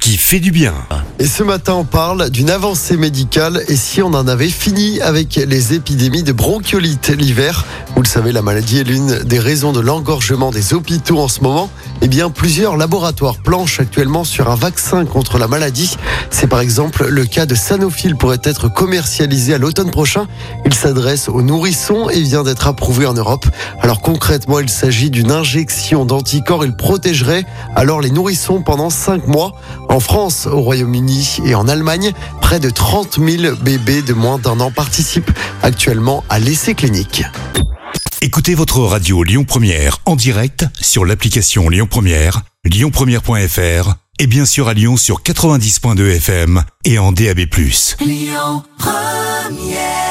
qui fait du bien. Et ce matin, on parle d'une avancée médicale et si on en avait fini avec les épidémies de bronchiolite l'hiver? Vous le savez, la maladie est l'une des raisons de l'engorgement des hôpitaux en ce moment. Eh bien, plusieurs laboratoires planchent actuellement sur un vaccin contre la maladie. C'est par exemple le cas de Sanofi, pourrait être commercialisé à l'automne prochain. Il s'adresse aux nourrissons et vient d'être approuvé en Europe. Alors concrètement, il s'agit d'une injection d'anticorps. Il protégerait alors les nourrissons pendant 5 mois. France, au Royaume-Uni et en Allemagne, près de 30 000 bébés de moins d'un an participent actuellement à l'essai clinique. Écoutez votre radio Lyon Première en direct sur l'application Lyon Première, lyonpremière.fr et bien sûr à Lyon sur 90.2 FM et en DAB+. Lyon Première